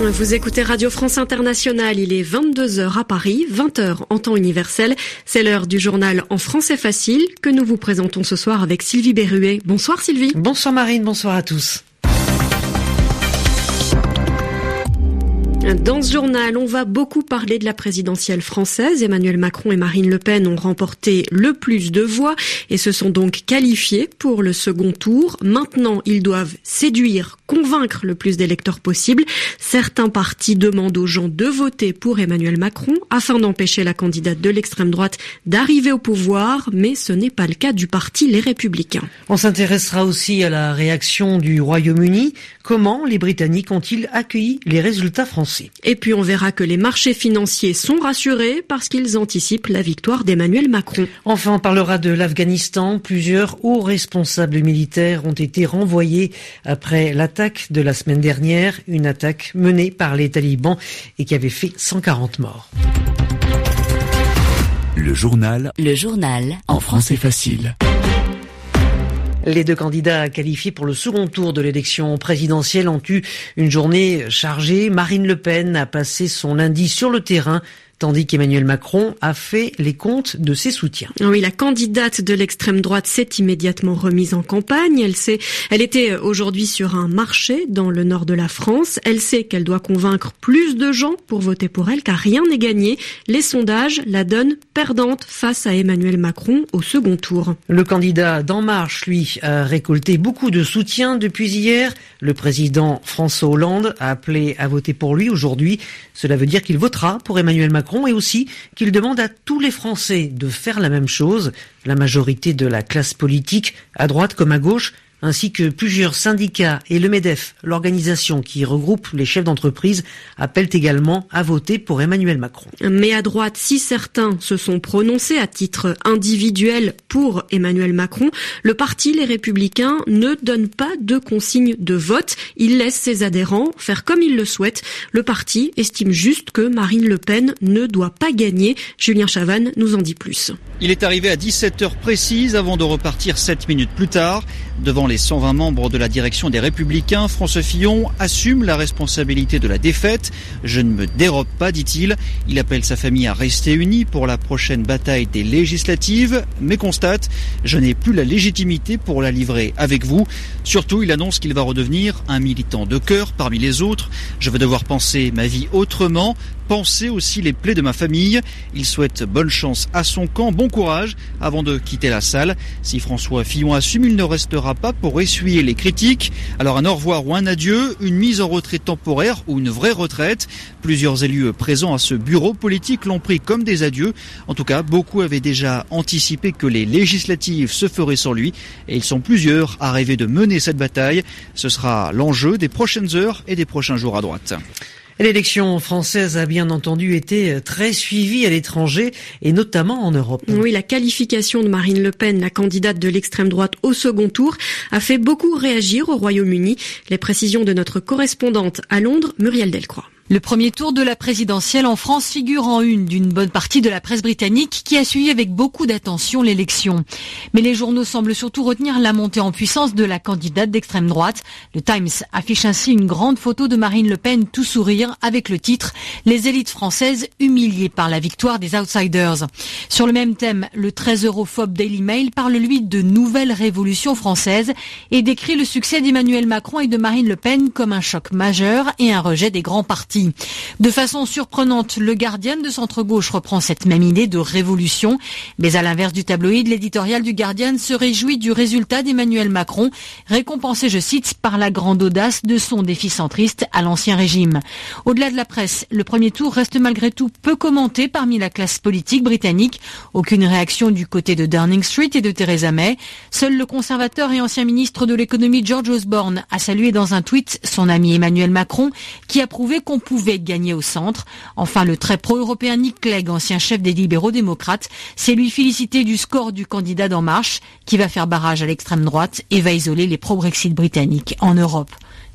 Vous écoutez Radio France Internationale, il est 22h à Paris, 20h en temps universel. C'est l'heure du journal En français facile que nous vous présentons ce soir avec Sylvie Berruet. Bonsoir Sylvie. Bonsoir Marine, bonsoir à tous. Dans ce journal, on va beaucoup parler de la présidentielle française. Emmanuel Macron et Marine Le Pen ont remporté le plus de voix et se sont donc qualifiés pour le second tour. Maintenant, ils doivent séduire, convaincre le plus d'électeurs possible. Certains partis demandent aux gens de voter pour Emmanuel Macron afin d'empêcher la candidate de l'extrême droite d'arriver au pouvoir, mais ce n'est pas le cas du parti Les Républicains. On s'intéressera aussi à la réaction du Royaume-Uni. Comment les Britanniques ont-ils accueilli les résultats français? Et puis on verra que les marchés financiers sont rassurés parce qu'ils anticipent la victoire d'Emmanuel Macron. Enfin, on parlera de l'Afghanistan. Plusieurs hauts responsables militaires ont été renvoyés après l'attaque de la semaine dernière, une attaque menée par les talibans et qui avait fait 140 morts. Le journal. Le journal. En français facile. Les deux candidats qualifiés pour le second tour de l'élection présidentielle ont eu une journée chargée. Marine Le Pen a passé son lundi sur le terrain tandis qu'Emmanuel Macron a fait les comptes de ses soutiens. Oui, la candidate de l'extrême droite s'est immédiatement remise en campagne. Elle sait, elle était aujourd'hui sur un marché dans le nord de la France. Elle sait qu'elle doit convaincre plus de gens pour voter pour elle, car rien n'est gagné. Les sondages la donnent perdante face à Emmanuel Macron au second tour. Le candidat d'En Marche, lui, a récolté beaucoup de soutien depuis hier. Le président François Hollande a appelé à voter pour lui aujourd'hui. Cela veut dire qu'il votera pour Emmanuel Macron et aussi qu'il demande à tous les Français de faire la même chose. La majorité de la classe politique, à droite comme à gauche, ainsi que plusieurs syndicats et le MEDEF, l'organisation qui regroupe les chefs d'entreprise, appellent également à voter pour Emmanuel Macron. Mais à droite, si certains se sont prononcés à titre individuel pour Emmanuel Macron, le parti Les Républicains ne donne pas de consigne de vote. Il laisse ses adhérents faire comme ils le souhaitent. Le parti estime juste que Marine Le Pen ne doit pas gagner. Julien Chavannes nous en dit plus. Il est arrivé à 17 heures précises avant de repartir 7 minutes plus tard. Devant les 120 membres de la direction des Républicains, François Fillon assume la responsabilité de la défaite. Je ne me dérobe pas, dit-il. Il appelle sa famille à rester unie pour la prochaine bataille des législatives, mais constate, je n'ai plus la légitimité pour la livrer avec vous. Surtout, il annonce qu'il va redevenir un militant de cœur parmi les autres. Je vais devoir penser ma vie autrement, penser aussi les plaies de ma famille. Il souhaite bonne chance à son camp, bon courage avant de quitter la salle. Si François Fillon assume, il ne restera pas pour essuyer les critiques. Alors un au revoir ou un adieu, une mise en retrait temporaire ou une vraie retraite. Plusieurs élus présents à ce bureau politique l'ont pris comme des adieux. En tout cas, beaucoup avaient déjà anticipé que les législatives se feraient sans lui et ils sont plusieurs à rêver de mener cette bataille. Ce sera l'enjeu des prochaines heures et des prochains jours à droite. L'élection française a bien entendu été très suivie à l'étranger et notamment en Europe. Oui, la qualification de Marine Le Pen, la candidate de l'extrême droite au second tour, a fait beaucoup réagir au Royaume-Uni. Les précisions de notre correspondante à Londres, Muriel Delcroix. Le premier tour de la présidentielle en France figure en une d'une bonne partie de la presse britannique qui a suivi avec beaucoup d'attention l'élection. Mais les journaux semblent surtout retenir la montée en puissance de la candidate d'extrême droite. Le Times affiche ainsi une grande photo de Marine Le Pen tout sourire avec le titre Les élites françaises humiliées par la victoire des outsiders. Sur le même thème, le très europhobe Daily Mail parle lui de nouvelle révolution française et décrit le succès d'Emmanuel Macron et de Marine Le Pen comme un choc majeur et un rejet des grands partis. De façon surprenante, le Guardian de centre-gauche reprend cette même idée de révolution, mais à l'inverse du tabloïd, l'éditorial du Guardian se réjouit du résultat d'Emmanuel Macron, récompensé, je cite, par la grande audace de son défi centriste à l'ancien régime. Au-delà de la presse, le premier tour reste malgré tout peu commenté parmi la classe politique britannique. Aucune réaction du côté de Downing Street et de Theresa May. Seul le conservateur et ancien ministre de l'économie George Osborne a salué dans un tweet son ami Emmanuel Macron, qui a prouvé qu'on pouvait gagner au centre. Enfin, le très pro-européen Nick Clegg, ancien chef des libéraux démocrates, s'est lui félicité du score du candidat d'En Marche, qui va faire barrage à l'extrême droite et va isoler les pro-Brexit britanniques en Europe.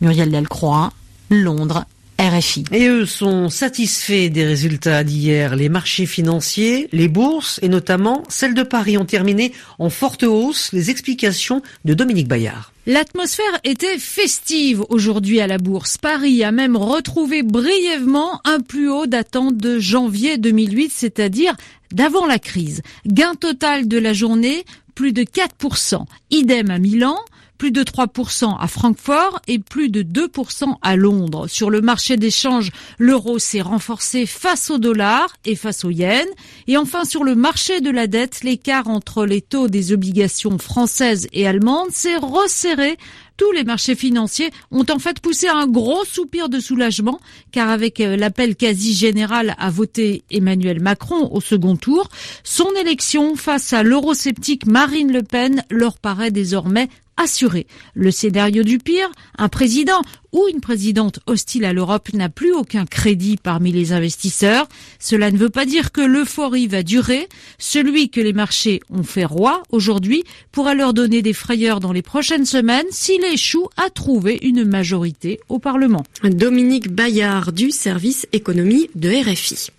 Muriel Delcroix, Londres, RFI. Et eux sont satisfaits des résultats d'hier. Les marchés financiers, les bourses et notamment celles de Paris ont terminé en forte hausse. Les explications de Dominique Bayard. L'atmosphère était festive aujourd'hui à la bourse. Paris a même retrouvé brièvement un plus haut datant de janvier 2008, c'est-à-dire d'avant la crise. Gain total de la journée, plus de 4%. Idem à Milan plus de 3% à Francfort et plus de 2% à Londres. Sur le marché d'échange, l'euro s'est renforcé face au dollar et face au yen. Et enfin, sur le marché de la dette, l'écart entre les taux des obligations françaises et allemandes s'est resserré tous les marchés financiers ont en fait poussé un gros soupir de soulagement, car avec euh, l'appel quasi général à voter Emmanuel Macron au second tour, son élection face à l'eurosceptique Marine Le Pen leur paraît désormais assuré. Le scénario du pire, un président ou une présidente hostile à l'Europe n'a plus aucun crédit parmi les investisseurs. Cela ne veut pas dire que l'euphorie va durer. Celui que les marchés ont fait roi aujourd'hui pourra leur donner des frayeurs dans les prochaines semaines s'il échoue à trouver une majorité au Parlement. Dominique Bayard du service économie de RFI.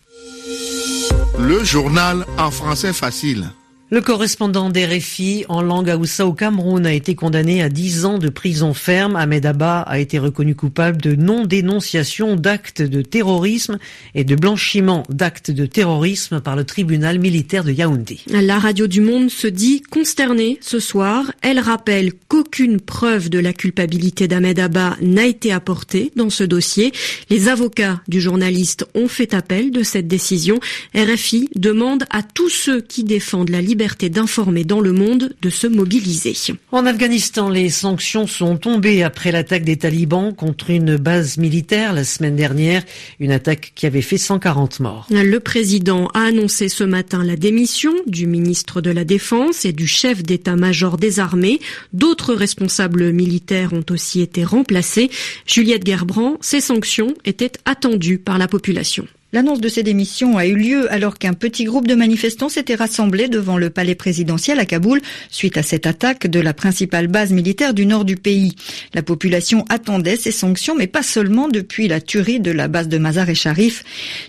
Le journal en français facile. Le correspondant d'RFI en langue Aoussa au Cameroun a été condamné à 10 ans de prison ferme. Ahmed Abba a été reconnu coupable de non-dénonciation d'actes de terrorisme et de blanchiment d'actes de terrorisme par le tribunal militaire de Yaoundé. La radio du Monde se dit consternée ce soir. Elle rappelle qu'aucune preuve de la culpabilité d'Ahmed Abba n'a été apportée dans ce dossier. Les avocats du journaliste ont fait appel de cette décision. RFI demande à tous ceux qui défendent la liberté liberté d'informer dans le monde de se mobiliser. En Afghanistan, les sanctions sont tombées après l'attaque des talibans contre une base militaire la semaine dernière, une attaque qui avait fait 140 morts. Le président a annoncé ce matin la démission du ministre de la Défense et du chef d'état-major des armées. D'autres responsables militaires ont aussi été remplacés. Juliette Gerbrand, ces sanctions étaient attendues par la population. L'annonce de ces démissions a eu lieu alors qu'un petit groupe de manifestants s'était rassemblé devant le palais présidentiel à Kaboul suite à cette attaque de la principale base militaire du nord du pays. La population attendait ces sanctions, mais pas seulement depuis la tuerie de la base de Mazar et Sharif.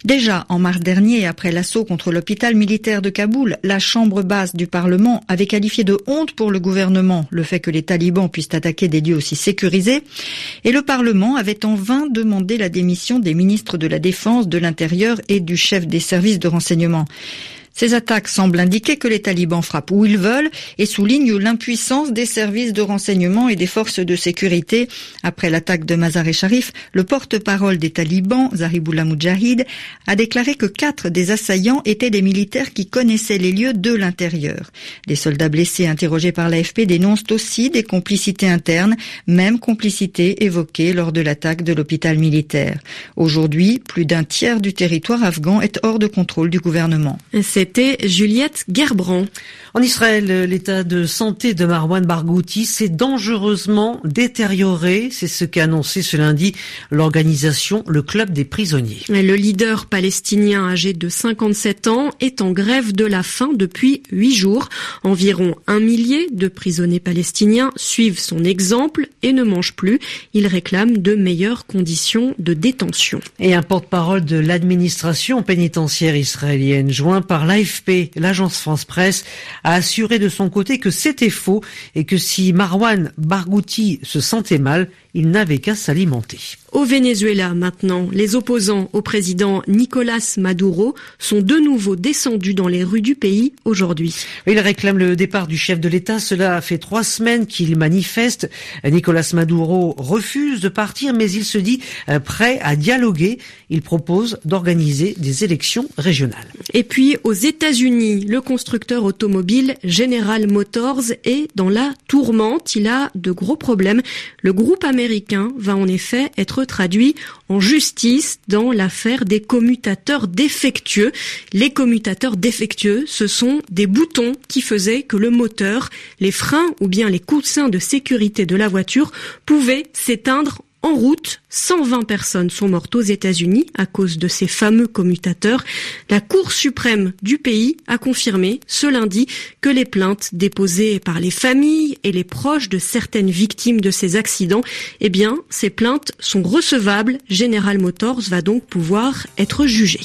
Déjà en mars dernier, après l'assaut contre l'hôpital militaire de Kaboul, la chambre basse du Parlement avait qualifié de honte pour le gouvernement le fait que les talibans puissent attaquer des lieux aussi sécurisés. Et le Parlement avait en vain demandé la démission des ministres de la Défense, de l'Intérieur et du chef des services de renseignement. Ces attaques semblent indiquer que les talibans frappent où ils veulent et soulignent l'impuissance des services de renseignement et des forces de sécurité. Après l'attaque de Mazar-e Sharif, le porte-parole des talibans, Zahibullah Mujahid, a déclaré que quatre des assaillants étaient des militaires qui connaissaient les lieux de l'intérieur. Des soldats blessés interrogés par l'AFP dénoncent aussi des complicités internes, même complicités évoquées lors de l'attaque de l'hôpital militaire. Aujourd'hui, plus d'un tiers du territoire afghan est hors de contrôle du gouvernement. C'était Juliette Gerbrand. En Israël, l'état de santé de Marwan Barghouti s'est dangereusement détérioré. C'est ce qu'a annoncé ce lundi l'organisation Le Club des prisonniers. Le leader palestinien âgé de 57 ans est en grève de la faim depuis huit jours. Environ un millier de prisonniers palestiniens suivent son exemple et ne mangent plus. Il réclame de meilleures conditions de détention. Et un porte-parole de l'administration pénitentiaire israélienne joint par l'AFP, l'agence France Presse, a assuré de son côté que c'était faux et que si Marwan Barghouti se sentait mal, il n'avait qu'à s'alimenter. Au Venezuela maintenant, les opposants au président Nicolas Maduro sont de nouveau descendus dans les rues du pays aujourd'hui. Ils réclament le départ du chef de l'État. Cela fait trois semaines qu'il manifeste. Nicolas Maduro refuse de partir, mais il se dit euh, prêt à dialoguer. Il propose d'organiser des élections régionales. Et puis aux États-Unis, le constructeur automobile General Motors est dans la tourmente. Il a de gros problèmes. Le groupe va en effet être traduit en justice dans l'affaire des commutateurs défectueux. Les commutateurs défectueux, ce sont des boutons qui faisaient que le moteur, les freins ou bien les coussins de sécurité de la voiture pouvaient s'éteindre en route. 120 personnes sont mortes aux États-Unis à cause de ces fameux commutateurs. La Cour suprême du pays a confirmé ce lundi que les plaintes déposées par les familles et les proches de certaines victimes de ces accidents, eh bien, ces plaintes sont recevables. General Motors va donc pouvoir être jugé.